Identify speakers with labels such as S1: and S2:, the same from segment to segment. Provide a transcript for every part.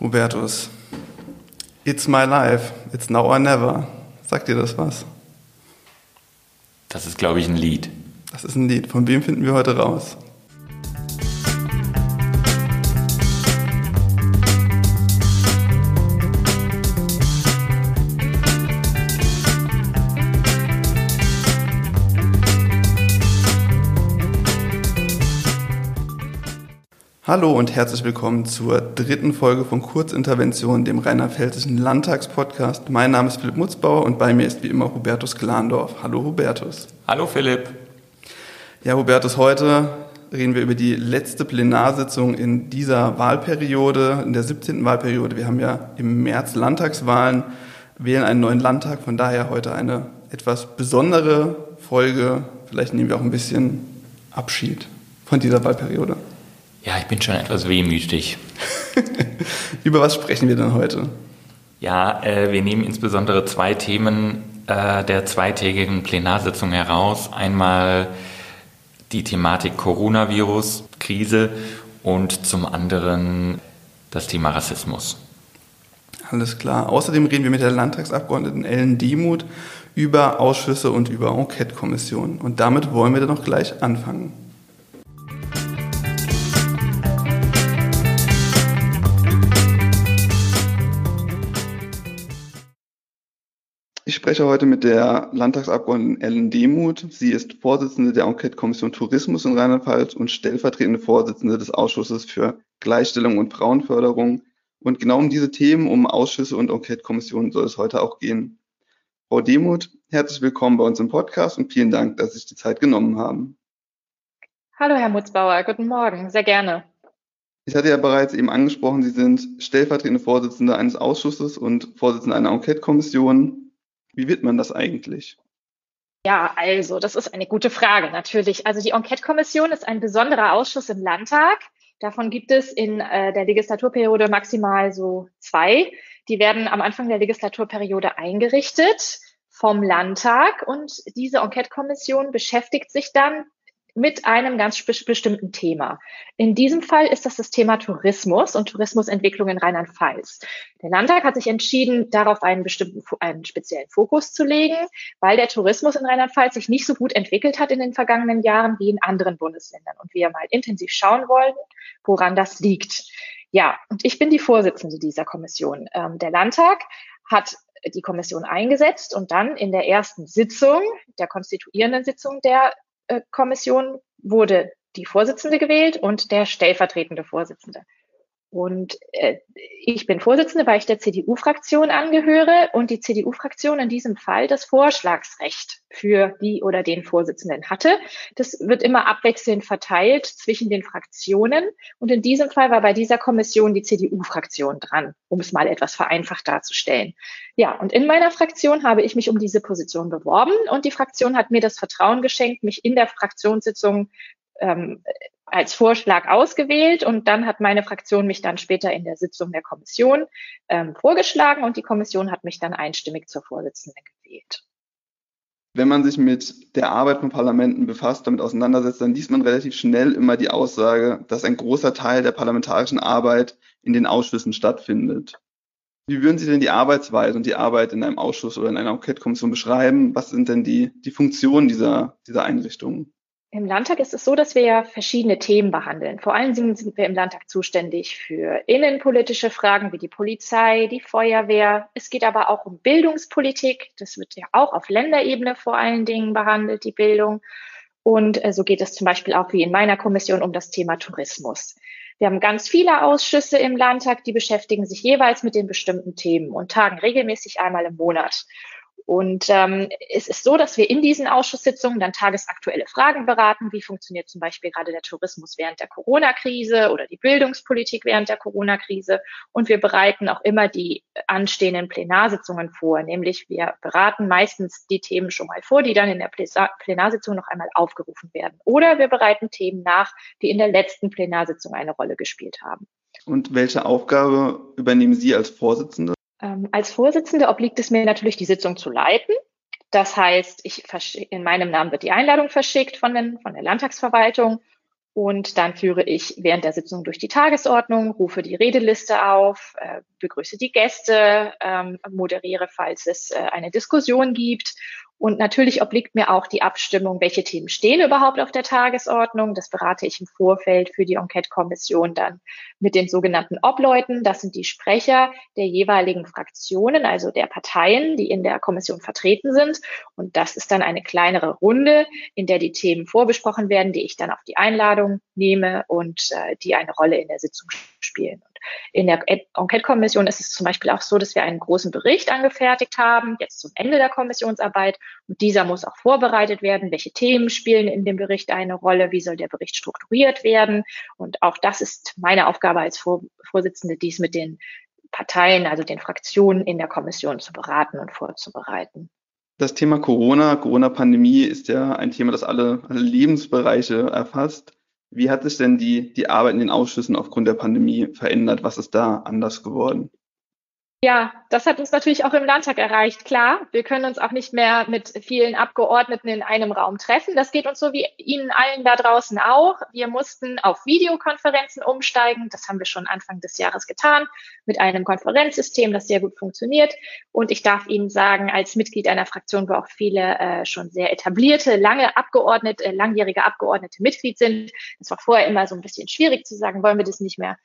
S1: Hubertus, It's my life, it's now or never. Sagt dir das was?
S2: Das ist, glaube ich, ein Lied.
S1: Das ist ein Lied. Von wem finden wir heute raus? Hallo und herzlich willkommen zur dritten Folge von Kurzintervention, dem Rheinland-Pfälzischen Landtagspodcast. Mein Name ist Philipp Mutzbauer und bei mir ist wie immer Hubertus Glandorf. Hallo Hubertus.
S2: Hallo Philipp.
S1: Ja, Hubertus, heute reden wir über die letzte Plenarsitzung in dieser Wahlperiode, in der 17. Wahlperiode. Wir haben ja im März Landtagswahlen, wählen einen neuen Landtag, von daher heute eine etwas besondere Folge. Vielleicht nehmen wir auch ein bisschen Abschied von dieser Wahlperiode.
S2: Ja, ich bin schon etwas wehmütig.
S1: Über was sprechen wir denn heute?
S2: Ja, äh, wir nehmen insbesondere zwei Themen äh, der zweitägigen Plenarsitzung heraus. Einmal die Thematik Coronavirus-Krise und zum anderen das Thema Rassismus.
S1: Alles klar. Außerdem reden wir mit der Landtagsabgeordneten Ellen Demuth über Ausschüsse und über Enquete-Kommissionen. Und damit wollen wir dann auch gleich anfangen. Spreche heute mit der Landtagsabgeordneten Ellen Demuth. Sie ist Vorsitzende der Enquete-Kommission Tourismus in Rheinland-Pfalz und stellvertretende Vorsitzende des Ausschusses für Gleichstellung und Frauenförderung. Und genau um diese Themen, um Ausschüsse und Enquete-Kommissionen soll es heute auch gehen. Frau Demuth, herzlich willkommen bei uns im Podcast und vielen Dank, dass Sie sich die Zeit genommen haben.
S3: Hallo, Herr Mutzbauer. Guten Morgen. Sehr gerne.
S1: Ich hatte ja bereits eben angesprochen, Sie sind stellvertretende Vorsitzende eines Ausschusses und Vorsitzende einer Enquete-Kommission. Wie wird man das eigentlich?
S3: Ja, also, das ist eine gute Frage, natürlich. Also die Enquete-Kommission ist ein besonderer Ausschuss im Landtag. Davon gibt es in äh, der Legislaturperiode maximal so zwei. Die werden am Anfang der Legislaturperiode eingerichtet vom Landtag und diese Enquete-Kommission beschäftigt sich dann mit einem ganz bestimmten Thema. In diesem Fall ist das das Thema Tourismus und Tourismusentwicklung in Rheinland-Pfalz. Der Landtag hat sich entschieden, darauf einen bestimmten, einen speziellen Fokus zu legen, weil der Tourismus in Rheinland-Pfalz sich nicht so gut entwickelt hat in den vergangenen Jahren wie in anderen Bundesländern und wir mal intensiv schauen wollen, woran das liegt. Ja, und ich bin die Vorsitzende dieser Kommission. Ähm, der Landtag hat die Kommission eingesetzt und dann in der ersten Sitzung, der konstituierenden Sitzung der Kommission wurde die Vorsitzende gewählt und der stellvertretende Vorsitzende. Und äh, ich bin Vorsitzende, weil ich der CDU-Fraktion angehöre und die CDU-Fraktion in diesem Fall das Vorschlagsrecht für die oder den Vorsitzenden hatte. Das wird immer abwechselnd verteilt zwischen den Fraktionen. Und in diesem Fall war bei dieser Kommission die CDU-Fraktion dran, um es mal etwas vereinfacht darzustellen. Ja, und in meiner Fraktion habe ich mich um diese Position beworben und die Fraktion hat mir das Vertrauen geschenkt, mich in der Fraktionssitzung ähm, als Vorschlag ausgewählt und dann hat meine Fraktion mich dann später in der Sitzung der Kommission ähm, vorgeschlagen und die Kommission hat mich dann einstimmig zur Vorsitzenden gewählt.
S1: Wenn man sich mit der Arbeit von Parlamenten befasst, damit auseinandersetzt, dann liest man relativ schnell immer die Aussage, dass ein großer Teil der parlamentarischen Arbeit in den Ausschüssen stattfindet. Wie würden Sie denn die Arbeitsweise und die Arbeit in einem Ausschuss oder in einer Enquete-Kommission beschreiben? Was sind denn die, die Funktionen dieser, dieser Einrichtungen?
S3: Im Landtag ist es so, dass wir ja verschiedene Themen behandeln. Vor allen Dingen sind wir im Landtag zuständig für innenpolitische Fragen wie die Polizei, die Feuerwehr. Es geht aber auch um Bildungspolitik. Das wird ja auch auf Länderebene vor allen Dingen behandelt, die Bildung. Und äh, so geht es zum Beispiel auch wie in meiner Kommission um das Thema Tourismus. Wir haben ganz viele Ausschüsse im Landtag, die beschäftigen sich jeweils mit den bestimmten Themen und tagen regelmäßig einmal im Monat. Und ähm, es ist so, dass wir in diesen Ausschusssitzungen dann tagesaktuelle Fragen beraten. Wie funktioniert zum Beispiel gerade der Tourismus während der Corona-Krise oder die Bildungspolitik während der Corona-Krise? Und wir bereiten auch immer die anstehenden Plenarsitzungen vor. Nämlich wir beraten meistens die Themen schon mal vor, die dann in der Plenarsitzung noch einmal aufgerufen werden. Oder wir bereiten Themen nach, die in der letzten Plenarsitzung eine Rolle gespielt haben.
S1: Und welche Aufgabe übernehmen Sie als Vorsitzende?
S3: Ähm, als Vorsitzende obliegt es mir natürlich, die Sitzung zu leiten. Das heißt, ich in meinem Namen wird die Einladung verschickt von, den, von der Landtagsverwaltung Und dann führe ich während der Sitzung durch die Tagesordnung, rufe die Redeliste auf, äh, begrüße die Gäste, ähm, moderiere, falls es äh, eine Diskussion gibt und natürlich obliegt mir auch die Abstimmung, welche Themen stehen überhaupt auf der Tagesordnung. Das berate ich im Vorfeld für die Enquete-Kommission dann mit den sogenannten Obleuten. Das sind die Sprecher der jeweiligen Fraktionen, also der Parteien, die in der Kommission vertreten sind. Und das ist dann eine kleinere Runde, in der die Themen vorbesprochen werden, die ich dann auf die Einladung nehme und äh, die eine Rolle in der Sitzung spielen. In der Enquete-Kommission ist es zum Beispiel auch so, dass wir einen großen Bericht angefertigt haben, jetzt zum Ende der Kommissionsarbeit. Und dieser muss auch vorbereitet werden. Welche Themen spielen in dem Bericht eine Rolle? Wie soll der Bericht strukturiert werden? Und auch das ist meine Aufgabe als Vorsitzende, dies mit den Parteien, also den Fraktionen in der Kommission zu beraten und vorzubereiten.
S1: Das Thema Corona, Corona-Pandemie ist ja ein Thema, das alle, alle Lebensbereiche erfasst. Wie hat sich denn die, die Arbeit in den Ausschüssen aufgrund der Pandemie verändert? Was ist da anders geworden?
S3: Ja, das hat uns natürlich auch im Landtag erreicht. Klar, wir können uns auch nicht mehr mit vielen Abgeordneten in einem Raum treffen. Das geht uns so wie Ihnen allen da draußen auch. Wir mussten auf Videokonferenzen umsteigen. Das haben wir schon Anfang des Jahres getan mit einem Konferenzsystem, das sehr gut funktioniert. Und ich darf Ihnen sagen, als Mitglied einer Fraktion, wo auch viele äh, schon sehr etablierte, lange Abgeordnete, äh, langjährige Abgeordnete Mitglied sind, das war vorher immer so ein bisschen schwierig zu sagen, wollen wir das nicht mehr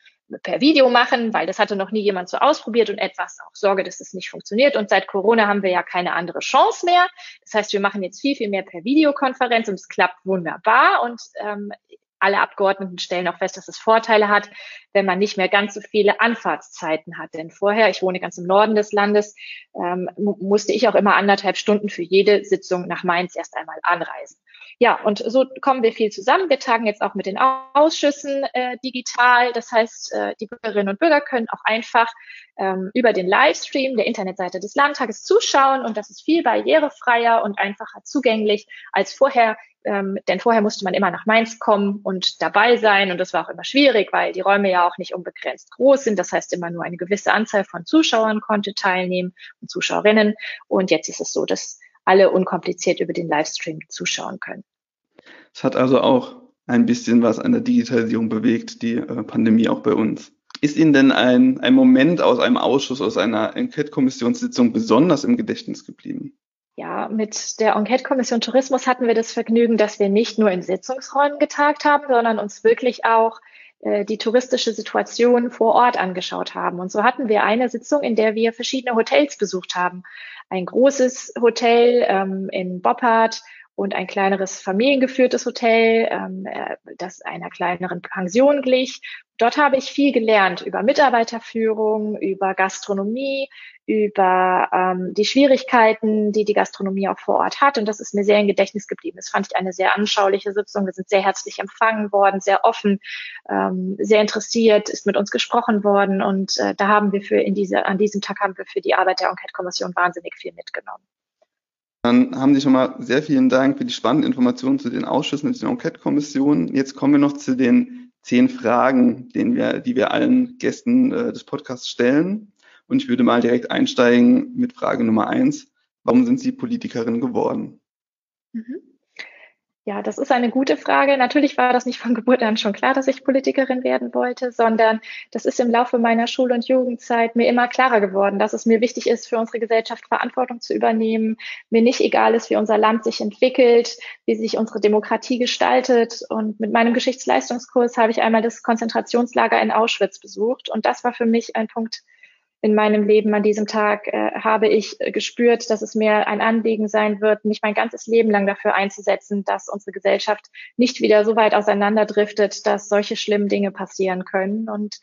S3: per Video machen, weil das hatte noch nie jemand so ausprobiert und etwas auch Sorge, dass es nicht funktioniert. Und seit Corona haben wir ja keine andere Chance mehr. Das heißt, wir machen jetzt viel, viel mehr per Videokonferenz und es klappt wunderbar. Und ähm, alle Abgeordneten stellen auch fest, dass es Vorteile hat, wenn man nicht mehr ganz so viele Anfahrtszeiten hat. Denn vorher, ich wohne ganz im Norden des Landes, ähm, musste ich auch immer anderthalb Stunden für jede Sitzung nach Mainz erst einmal anreisen. Ja, und so kommen wir viel zusammen. Wir tagen jetzt auch mit den Ausschüssen äh, digital. Das heißt, äh, die Bürgerinnen und Bürger können auch einfach ähm, über den Livestream der Internetseite des Landtages zuschauen und das ist viel barrierefreier und einfacher zugänglich als vorher. Ähm, denn vorher musste man immer nach Mainz kommen und dabei sein und das war auch immer schwierig, weil die Räume ja auch nicht unbegrenzt groß sind. Das heißt, immer nur eine gewisse Anzahl von Zuschauern konnte teilnehmen und Zuschauerinnen. Und jetzt ist es so, dass alle unkompliziert über den Livestream zuschauen können.
S1: Es hat also auch ein bisschen was an der Digitalisierung bewegt, die äh, Pandemie auch bei uns. Ist Ihnen denn ein, ein Moment aus einem Ausschuss, aus einer Enquete-Kommissionssitzung besonders im Gedächtnis geblieben?
S3: Ja, mit der Enquete-Kommission Tourismus hatten wir das Vergnügen, dass wir nicht nur in Sitzungsräumen getagt haben, sondern uns wirklich auch äh, die touristische Situation vor Ort angeschaut haben. Und so hatten wir eine Sitzung, in der wir verschiedene Hotels besucht haben. Ein großes Hotel ähm, in Boppard und ein kleineres familiengeführtes Hotel, ähm, äh, das einer kleineren Pension glich. Dort habe ich viel gelernt über Mitarbeiterführung, über Gastronomie, über ähm, die Schwierigkeiten, die die Gastronomie auch vor Ort hat. Und das ist mir sehr im Gedächtnis geblieben. Das fand ich eine sehr anschauliche Sitzung. Wir sind sehr herzlich empfangen worden, sehr offen, ähm, sehr interessiert, ist mit uns gesprochen worden. Und äh, da haben wir für in diese, an diesem Tag haben wir für die Arbeit der Enquete-Kommission wahnsinnig viel mitgenommen.
S1: Dann haben Sie schon mal sehr vielen Dank für die spannenden Informationen zu den Ausschüssen und den Enquete-Kommissionen. Jetzt kommen wir noch zu den zehn Fragen, denen wir, die wir allen Gästen äh, des Podcasts stellen. Und ich würde mal direkt einsteigen mit Frage Nummer eins. Warum sind Sie Politikerin geworden?
S3: Mhm. Ja, das ist eine gute Frage. Natürlich war das nicht von Geburt an schon klar, dass ich Politikerin werden wollte, sondern das ist im Laufe meiner Schul- und Jugendzeit mir immer klarer geworden, dass es mir wichtig ist, für unsere Gesellschaft Verantwortung zu übernehmen, mir nicht egal ist, wie unser Land sich entwickelt, wie sich unsere Demokratie gestaltet. Und mit meinem Geschichtsleistungskurs habe ich einmal das Konzentrationslager in Auschwitz besucht. Und das war für mich ein Punkt, in meinem Leben an diesem Tag äh, habe ich äh, gespürt, dass es mir ein Anliegen sein wird, mich mein ganzes Leben lang dafür einzusetzen, dass unsere Gesellschaft nicht wieder so weit auseinanderdriftet, dass solche schlimmen Dinge passieren können. Und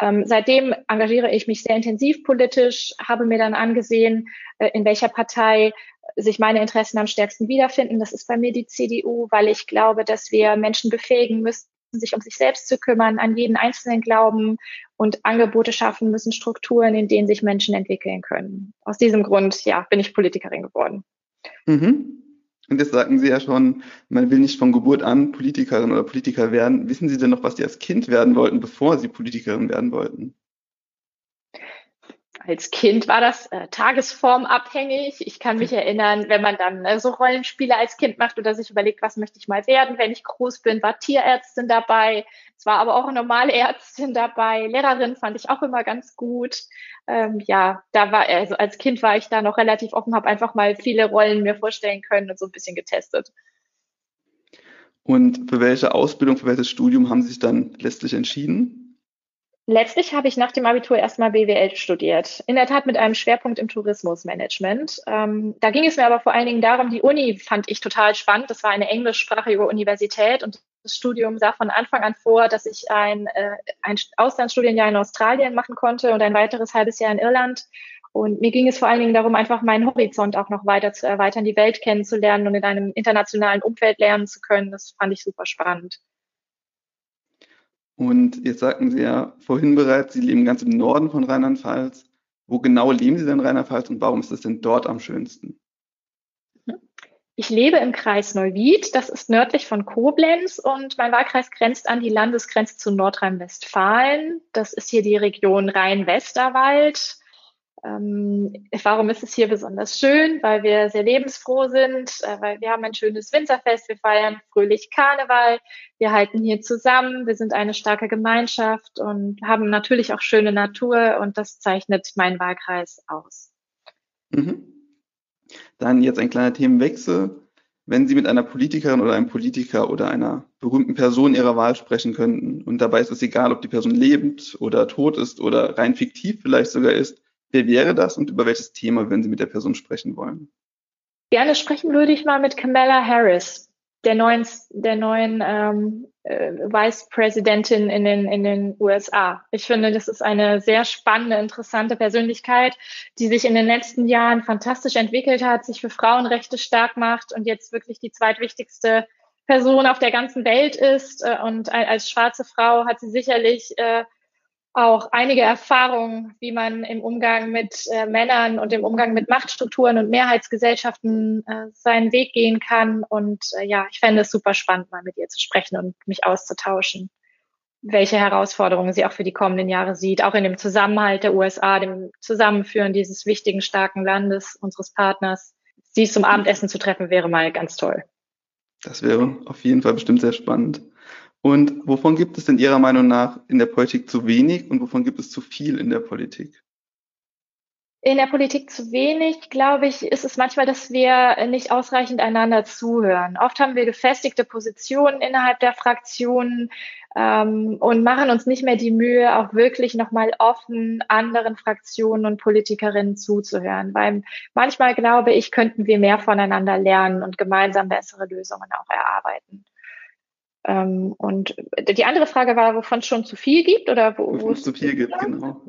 S3: ähm, seitdem engagiere ich mich sehr intensiv politisch, habe mir dann angesehen, äh, in welcher Partei sich meine Interessen am stärksten wiederfinden. Das ist bei mir die CDU, weil ich glaube, dass wir Menschen befähigen müssen, sich um sich selbst zu kümmern, an jeden Einzelnen glauben und Angebote schaffen müssen, Strukturen, in denen sich Menschen entwickeln können. Aus diesem Grund, ja, bin ich Politikerin geworden.
S1: Mhm. Und jetzt sagten Sie ja schon, man will nicht von Geburt an Politikerin oder Politiker werden. Wissen Sie denn noch, was Sie als Kind werden wollten, bevor Sie Politikerin werden wollten?
S3: Als Kind war das äh, tagesformabhängig. Ich kann mich erinnern, wenn man dann äh, so Rollenspiele als Kind macht oder sich überlegt, was möchte ich mal werden, wenn ich groß bin, war Tierärztin dabei. Es war aber auch eine normale Ärztin dabei. Lehrerin fand ich auch immer ganz gut. Ähm, ja, da war also als Kind war ich da noch relativ offen, habe einfach mal viele Rollen mir vorstellen können und so ein bisschen getestet.
S1: Und für welche Ausbildung, für welches Studium haben Sie sich dann letztlich entschieden?
S3: Letztlich habe ich nach dem Abitur erstmal BWL studiert. In der Tat mit einem Schwerpunkt im Tourismusmanagement. Ähm, da ging es mir aber vor allen Dingen darum, die Uni fand ich total spannend. Das war eine englischsprachige Universität und das Studium sah von Anfang an vor, dass ich ein, äh, ein Auslandsstudienjahr in Australien machen konnte und ein weiteres halbes Jahr in Irland. Und mir ging es vor allen Dingen darum, einfach meinen Horizont auch noch weiter zu erweitern, die Welt kennenzulernen und in einem internationalen Umfeld lernen zu können. Das fand ich super spannend.
S1: Und jetzt sagten Sie ja vorhin bereits, Sie leben ganz im Norden von Rheinland-Pfalz. Wo genau leben Sie denn in Rheinland-Pfalz und warum ist es denn dort am schönsten?
S3: Ich lebe im Kreis Neuwied, das ist nördlich von Koblenz und mein Wahlkreis grenzt an die Landesgrenze zu Nordrhein-Westfalen. Das ist hier die Region Rhein-Westerwald. Ähm, warum ist es hier besonders schön? Weil wir sehr lebensfroh sind, äh, weil wir haben ein schönes Winterfest, wir feiern fröhlich Karneval, wir halten hier zusammen, wir sind eine starke Gemeinschaft und haben natürlich auch schöne Natur und das zeichnet meinen Wahlkreis aus.
S1: Mhm. Dann jetzt ein kleiner Themenwechsel. Wenn Sie mit einer Politikerin oder einem Politiker oder einer berühmten Person Ihrer Wahl sprechen könnten und dabei ist es egal, ob die Person lebend oder tot ist oder rein fiktiv vielleicht sogar ist, Wer wäre das und über welches Thema würden Sie mit der Person sprechen wollen?
S3: Gerne sprechen würde ich mal mit Kamala Harris, der neuen, der neuen ähm, äh, Vice-Präsidentin in den, in den USA. Ich finde, das ist eine sehr spannende, interessante Persönlichkeit, die sich in den letzten Jahren fantastisch entwickelt hat, sich für Frauenrechte stark macht und jetzt wirklich die zweitwichtigste Person auf der ganzen Welt ist. Äh, und als schwarze Frau hat sie sicherlich äh, auch einige Erfahrungen, wie man im Umgang mit äh, Männern und im Umgang mit Machtstrukturen und Mehrheitsgesellschaften äh, seinen Weg gehen kann. Und äh, ja, ich fände es super spannend, mal mit ihr zu sprechen und mich auszutauschen, welche Herausforderungen sie auch für die kommenden Jahre sieht, auch in dem Zusammenhalt der USA, dem Zusammenführen dieses wichtigen, starken Landes, unseres Partners. Sie zum Abendessen zu treffen, wäre mal ganz toll.
S1: Das wäre auf jeden Fall bestimmt sehr spannend. Und wovon gibt es denn Ihrer Meinung nach in der Politik zu wenig und wovon gibt es zu viel in der Politik?
S3: In der Politik zu wenig, glaube ich, ist es manchmal, dass wir nicht ausreichend einander zuhören. Oft haben wir gefestigte Positionen innerhalb der Fraktionen ähm, und machen uns nicht mehr die Mühe, auch wirklich nochmal offen anderen Fraktionen und Politikerinnen zuzuhören. Weil manchmal, glaube ich, könnten wir mehr voneinander lernen und gemeinsam bessere Lösungen auch erarbeiten. Ähm, und die andere Frage war, wovon es schon zu viel gibt oder wo, wo es
S1: zu viel gibt, genau.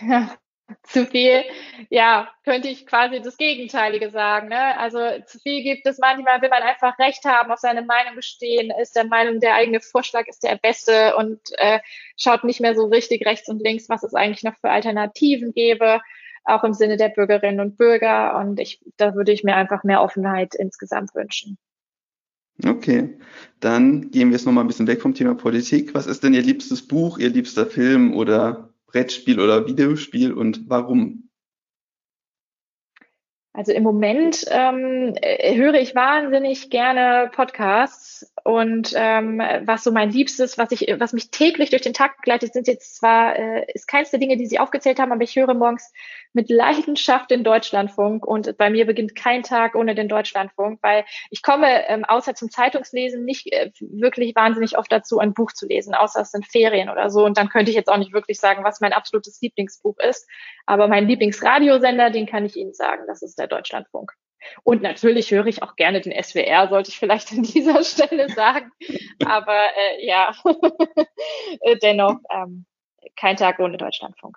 S3: Ja, zu viel, ja, könnte ich quasi das Gegenteilige sagen. Ne? Also zu viel gibt es manchmal, will man einfach Recht haben, auf seine Meinung bestehen, ist der Meinung, der eigene Vorschlag ist der beste und äh, schaut nicht mehr so richtig rechts und links, was es eigentlich noch für Alternativen gäbe, auch im Sinne der Bürgerinnen und Bürger. Und ich, da würde ich mir einfach mehr Offenheit insgesamt wünschen.
S1: Okay, dann gehen wir jetzt nochmal ein bisschen weg vom Thema Politik. Was ist denn Ihr liebstes Buch, Ihr liebster Film oder Brettspiel oder Videospiel und warum?
S3: Also im Moment ähm, äh, höre ich wahnsinnig gerne Podcasts und ähm, was so mein Liebstes, was ich, was mich täglich durch den Tag begleitet, sind jetzt zwar äh, ist keins der Dinge, die Sie aufgezählt haben, aber ich höre morgens mit Leidenschaft den Deutschlandfunk und bei mir beginnt kein Tag ohne den Deutschlandfunk, weil ich komme ähm, außer zum Zeitungslesen nicht äh, wirklich wahnsinnig oft dazu, ein Buch zu lesen, außer es sind Ferien oder so. Und dann könnte ich jetzt auch nicht wirklich sagen, was mein absolutes Lieblingsbuch ist. Aber mein Lieblingsradiosender, den kann ich Ihnen sagen, das ist der Deutschlandfunk. Und natürlich höre ich auch gerne den SWR, sollte ich vielleicht an dieser Stelle sagen. Aber äh, ja, dennoch ähm, kein Tag ohne Deutschlandfunk.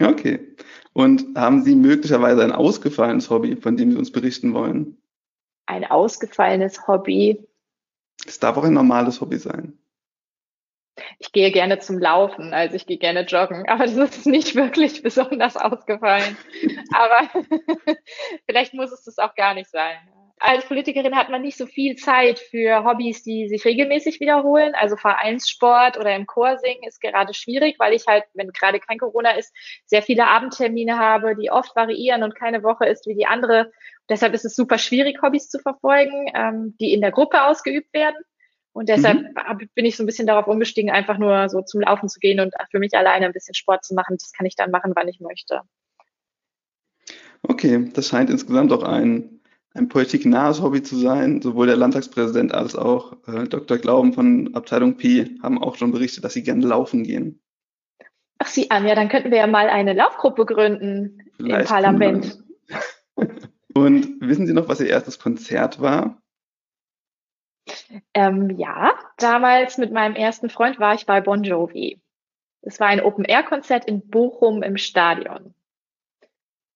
S1: Okay. Und haben Sie möglicherweise ein ausgefallenes Hobby, von dem Sie uns berichten wollen?
S3: Ein ausgefallenes Hobby.
S1: Es darf auch ein normales Hobby sein.
S3: Ich gehe gerne zum Laufen, also ich gehe gerne joggen, aber das ist nicht wirklich besonders ausgefallen. aber vielleicht muss es das auch gar nicht sein. als Politikerin hat man nicht so viel Zeit für Hobbys, die sich regelmäßig wiederholen. Also Vereinssport oder im Chor singen ist gerade schwierig, weil ich halt, wenn gerade kein Corona ist, sehr viele Abendtermine habe, die oft variieren und keine Woche ist wie die andere. Deshalb ist es super schwierig, Hobbys zu verfolgen, ähm, die in der Gruppe ausgeübt werden. Und deshalb mhm. bin ich so ein bisschen darauf umgestiegen, einfach nur so zum Laufen zu gehen und für mich alleine ein bisschen Sport zu machen. Das kann ich dann machen, wann ich möchte.
S1: Okay, das scheint insgesamt auch ein ein politiknahes Hobby zu sein. Sowohl der Landtagspräsident als auch äh, Dr. Glauben von Abteilung P haben auch schon berichtet, dass sie gerne laufen gehen.
S3: Ach, Sie an, ja, dann könnten wir ja mal eine Laufgruppe gründen Vielleicht im Parlament.
S1: Und wissen Sie noch, was Ihr erstes Konzert war?
S3: Ähm, ja, damals mit meinem ersten Freund war ich bei Bon Jovi. Es war ein Open-Air-Konzert in Bochum im Stadion.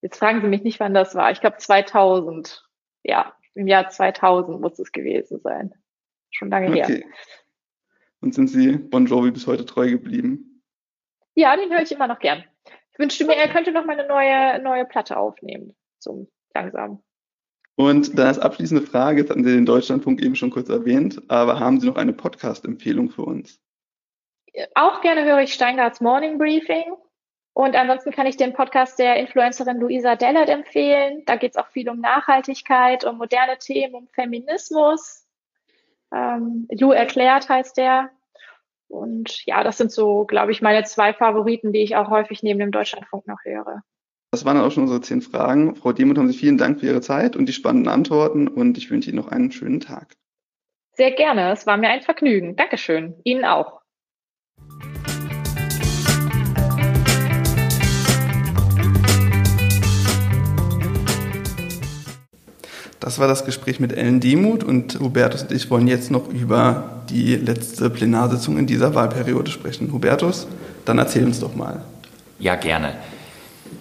S3: Jetzt fragen Sie mich nicht, wann das war. Ich glaube 2000 ja, im Jahr 2000 muss es gewesen sein. Schon lange okay. her.
S1: Und sind Sie Bon Jovi bis heute treu geblieben?
S3: Ja, den höre ich immer noch gern. Ich wünschte mir, er könnte noch mal eine neue, neue Platte aufnehmen. So langsam.
S1: Und dann als abschließende Frage, jetzt hatten Sie den Deutschlandfunk eben schon kurz erwähnt, aber haben Sie noch eine Podcast-Empfehlung für uns?
S3: Auch gerne höre ich Steingarts Morning Briefing. Und ansonsten kann ich den Podcast der Influencerin Luisa Dellert empfehlen. Da geht es auch viel um Nachhaltigkeit, um moderne Themen, um Feminismus. Ähm, Lu erklärt heißt der. Und ja, das sind so, glaube ich, meine zwei Favoriten, die ich auch häufig neben dem Deutschlandfunk noch höre.
S1: Das waren auch schon unsere zehn Fragen. Frau Demuth, haben Sie vielen Dank für Ihre Zeit und die spannenden Antworten und ich wünsche Ihnen noch einen schönen Tag.
S3: Sehr gerne. Es war mir ein Vergnügen. Dankeschön. Ihnen auch.
S1: Das war das Gespräch mit Ellen Demuth und Hubertus und ich wollen jetzt noch über die letzte Plenarsitzung in dieser Wahlperiode sprechen. Hubertus, dann erzähl uns doch mal.
S2: Ja, gerne.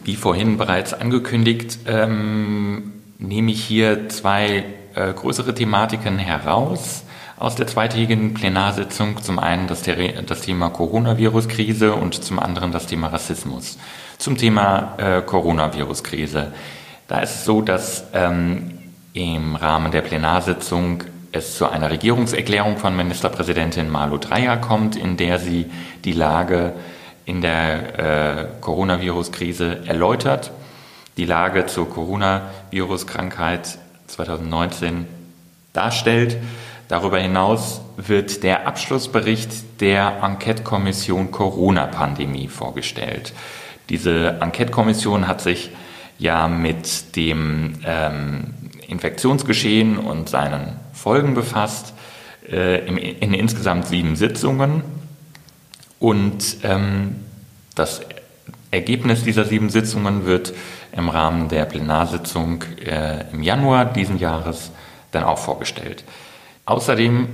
S2: Wie vorhin bereits angekündigt, ähm, nehme ich hier zwei äh, größere Thematiken heraus aus der zweitägigen Plenarsitzung. Zum einen das, das Thema Coronavirus-Krise und zum anderen das Thema Rassismus. Zum Thema äh, Coronavirus-Krise. Da ist es so, dass ähm, im Rahmen der Plenarsitzung es zu einer Regierungserklärung von Ministerpräsidentin Malu Dreyer kommt, in der sie die Lage in der äh, Coronavirus-Krise erläutert, die Lage zur Coronavirus-Krankheit 2019 darstellt. Darüber hinaus wird der Abschlussbericht der Enquete-Kommission Corona-Pandemie vorgestellt. Diese Enquete-Kommission hat sich ja mit dem ähm, Infektionsgeschehen und seinen Folgen befasst, äh, in, in insgesamt sieben Sitzungen. Und ähm, das Ergebnis dieser sieben Sitzungen wird im Rahmen der Plenarsitzung äh, im Januar diesen Jahres dann auch vorgestellt. Außerdem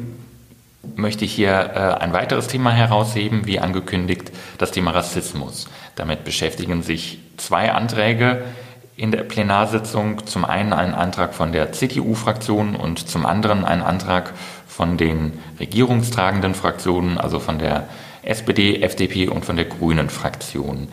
S2: möchte ich hier äh, ein weiteres Thema herausheben, wie angekündigt, das Thema Rassismus. Damit beschäftigen sich zwei Anträge in der Plenarsitzung zum einen einen Antrag von der CDU-Fraktion und zum anderen einen Antrag von den regierungstragenden Fraktionen, also von der SPD, FDP und von der Grünen Fraktion.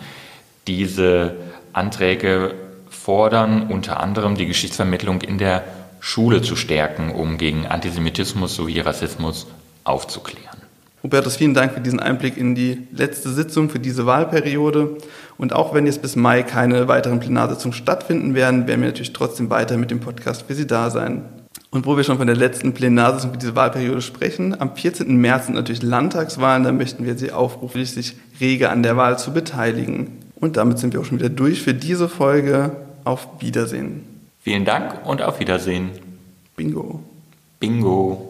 S2: Diese Anträge fordern unter anderem die Geschichtsvermittlung in der Schule zu stärken, um gegen Antisemitismus sowie Rassismus aufzuklären.
S1: Hubertus, vielen Dank für diesen Einblick in die letzte Sitzung für diese Wahlperiode. Und auch wenn jetzt bis Mai keine weiteren Plenarsitzungen stattfinden werden, werden wir natürlich trotzdem weiter mit dem Podcast für Sie da sein. Und wo wir schon von der letzten Plenarsitzung für diese Wahlperiode sprechen, am 14. März sind natürlich Landtagswahlen, da möchten wir Sie aufrufen, sich rege an der Wahl zu beteiligen. Und damit sind wir auch schon wieder durch für diese Folge. Auf Wiedersehen.
S2: Vielen Dank und auf Wiedersehen.
S1: Bingo.
S2: Bingo.